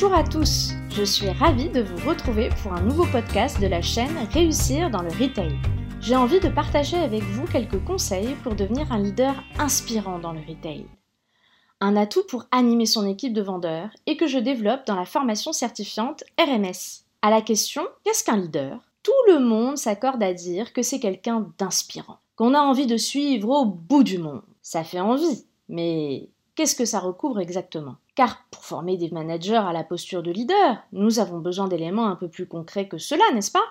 Bonjour à tous, je suis ravie de vous retrouver pour un nouveau podcast de la chaîne Réussir dans le Retail. J'ai envie de partager avec vous quelques conseils pour devenir un leader inspirant dans le retail. Un atout pour animer son équipe de vendeurs et que je développe dans la formation certifiante RMS. À la question Qu'est-ce qu'un leader? Tout le monde s'accorde à dire que c'est quelqu'un d'inspirant, qu'on a envie de suivre au bout du monde. Ça fait envie, mais qu'est-ce que ça recouvre exactement? Car pour former des managers à la posture de leader, nous avons besoin d'éléments un peu plus concrets que cela, n'est-ce pas?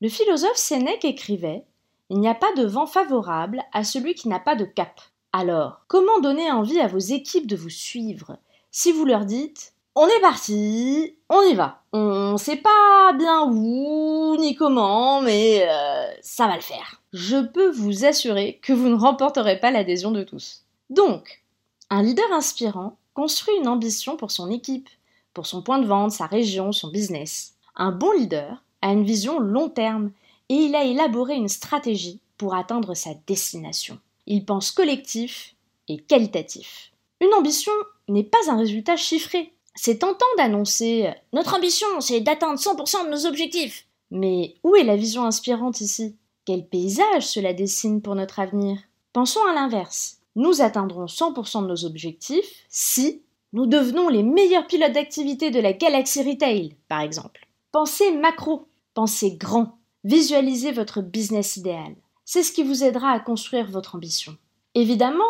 Le philosophe Sénèque écrivait Il n'y a pas de vent favorable à celui qui n'a pas de cap. Alors, comment donner envie à vos équipes de vous suivre? Si vous leur dites On est parti, on y va. On sait pas bien où ni comment, mais euh, ça va le faire. Je peux vous assurer que vous ne remporterez pas l'adhésion de tous. Donc, un leader inspirant construit une ambition pour son équipe, pour son point de vente, sa région, son business. Un bon leader a une vision long terme et il a élaboré une stratégie pour atteindre sa destination. Il pense collectif et qualitatif. Une ambition n'est pas un résultat chiffré. C'est tentant d'annoncer Notre ambition, c'est d'atteindre 100% de nos objectifs. Mais où est la vision inspirante ici? Quel paysage cela dessine pour notre avenir? Pensons à l'inverse nous atteindrons 100% de nos objectifs si nous devenons les meilleurs pilotes d'activité de la galaxie retail, par exemple. Pensez macro, pensez grand, visualisez votre business idéal. C'est ce qui vous aidera à construire votre ambition. Évidemment,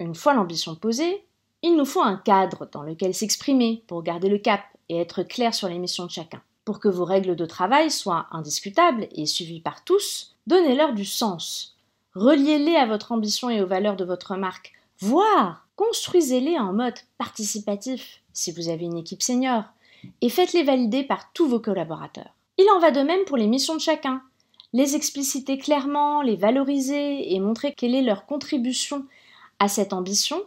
une fois l'ambition posée, il nous faut un cadre dans lequel s'exprimer pour garder le cap et être clair sur les missions de chacun. Pour que vos règles de travail soient indiscutables et suivies par tous, donnez-leur du sens, Reliez-les à votre ambition et aux valeurs de votre marque, voire construisez-les en mode participatif si vous avez une équipe senior, et faites-les valider par tous vos collaborateurs. Il en va de même pour les missions de chacun. Les expliciter clairement, les valoriser et montrer quelle est leur contribution à cette ambition,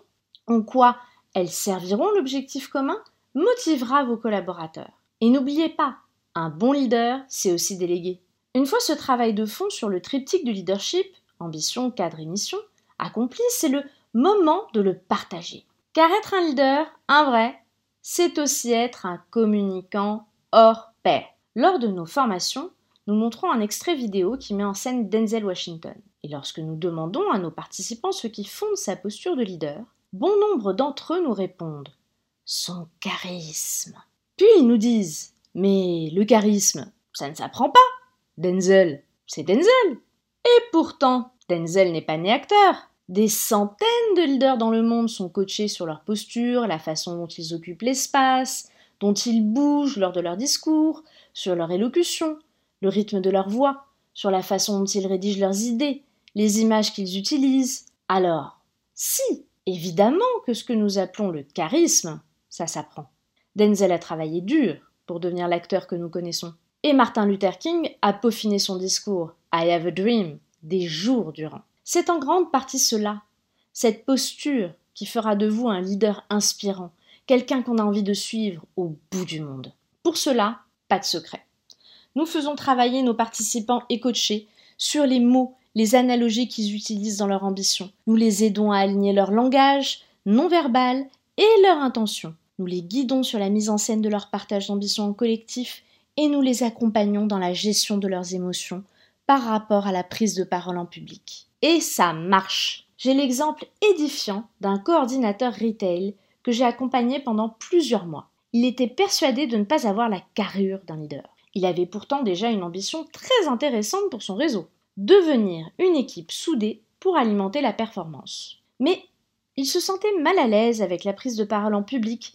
en quoi elles serviront l'objectif commun, motivera vos collaborateurs. Et n'oubliez pas, un bon leader, c'est aussi déléguer. Une fois ce travail de fond sur le triptyque du leadership, ambition, cadre et mission, accompli, c'est le moment de le partager. Car être un leader, un vrai, c'est aussi être un communicant hors pair. Lors de nos formations, nous montrons un extrait vidéo qui met en scène Denzel Washington. Et lorsque nous demandons à nos participants ce qui fonde sa posture de leader, bon nombre d'entre eux nous répondent son charisme. Puis ils nous disent Mais le charisme, ça ne s'apprend pas. Denzel, c'est Denzel. Et pourtant, Denzel n'est pas né acteur. Des centaines de leaders dans le monde sont coachés sur leur posture, la façon dont ils occupent l'espace, dont ils bougent lors de leur discours, sur leur élocution, le rythme de leur voix, sur la façon dont ils rédigent leurs idées, les images qu'ils utilisent. Alors, si, évidemment que ce que nous appelons le charisme, ça s'apprend. Denzel a travaillé dur pour devenir l'acteur que nous connaissons. Et Martin Luther King a peaufiné son discours I have a dream des jours durant. C'est en grande partie cela, cette posture qui fera de vous un leader inspirant, quelqu'un qu'on a envie de suivre au bout du monde. Pour cela, pas de secret. Nous faisons travailler nos participants et coachés sur les mots, les analogies qu'ils utilisent dans leur ambition. Nous les aidons à aligner leur langage non verbal et leur intention. Nous les guidons sur la mise en scène de leur partage d'ambition en collectif et nous les accompagnons dans la gestion de leurs émotions par rapport à la prise de parole en public. Et ça marche. J'ai l'exemple édifiant d'un coordinateur retail que j'ai accompagné pendant plusieurs mois. Il était persuadé de ne pas avoir la carrure d'un leader. Il avait pourtant déjà une ambition très intéressante pour son réseau, devenir une équipe soudée pour alimenter la performance. Mais il se sentait mal à l'aise avec la prise de parole en public,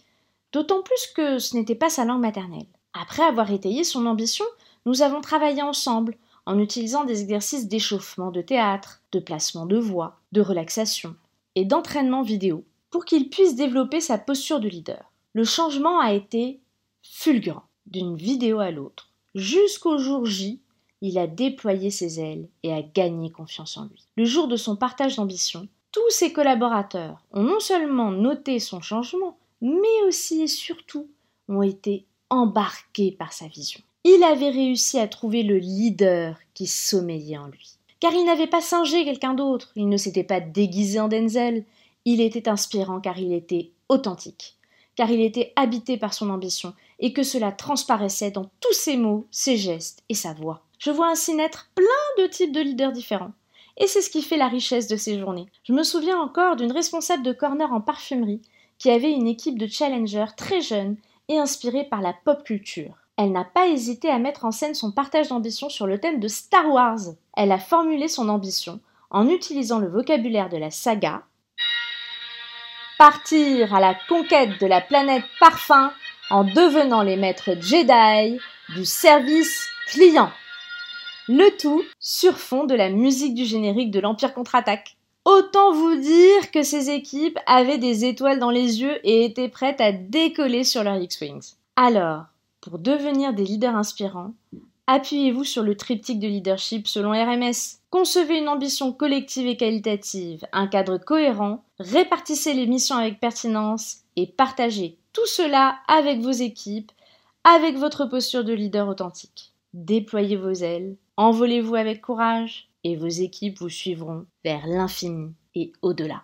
d'autant plus que ce n'était pas sa langue maternelle. Après avoir étayé son ambition, nous avons travaillé ensemble en utilisant des exercices d'échauffement de théâtre, de placement de voix, de relaxation et d'entraînement vidéo pour qu'il puisse développer sa posture de leader. Le changement a été fulgurant, d'une vidéo à l'autre. Jusqu'au jour J, il a déployé ses ailes et a gagné confiance en lui. Le jour de son partage d'ambition, tous ses collaborateurs ont non seulement noté son changement, mais aussi et surtout ont été embarqués par sa vision. Il avait réussi à trouver le leader qui sommeillait en lui. Car il n'avait pas singé quelqu'un d'autre, il ne s'était pas déguisé en Denzel, il était inspirant car il était authentique, car il était habité par son ambition et que cela transparaissait dans tous ses mots, ses gestes et sa voix. Je vois ainsi naître plein de types de leaders différents. Et c'est ce qui fait la richesse de ces journées. Je me souviens encore d'une responsable de corner en parfumerie qui avait une équipe de challengers très jeunes et inspirés par la pop culture. Elle n'a pas hésité à mettre en scène son partage d'ambition sur le thème de Star Wars. Elle a formulé son ambition en utilisant le vocabulaire de la saga. Partir à la conquête de la planète parfum en devenant les maîtres Jedi du service client. Le tout sur fond de la musique du générique de l'Empire contre-attaque. Autant vous dire que ces équipes avaient des étoiles dans les yeux et étaient prêtes à décoller sur leur X-Wings. Alors, pour devenir des leaders inspirants, appuyez-vous sur le triptyque de leadership selon RMS. Concevez une ambition collective et qualitative, un cadre cohérent, répartissez les missions avec pertinence et partagez tout cela avec vos équipes, avec votre posture de leader authentique. Déployez vos ailes, envolez-vous avec courage et vos équipes vous suivront vers l'infini et au-delà.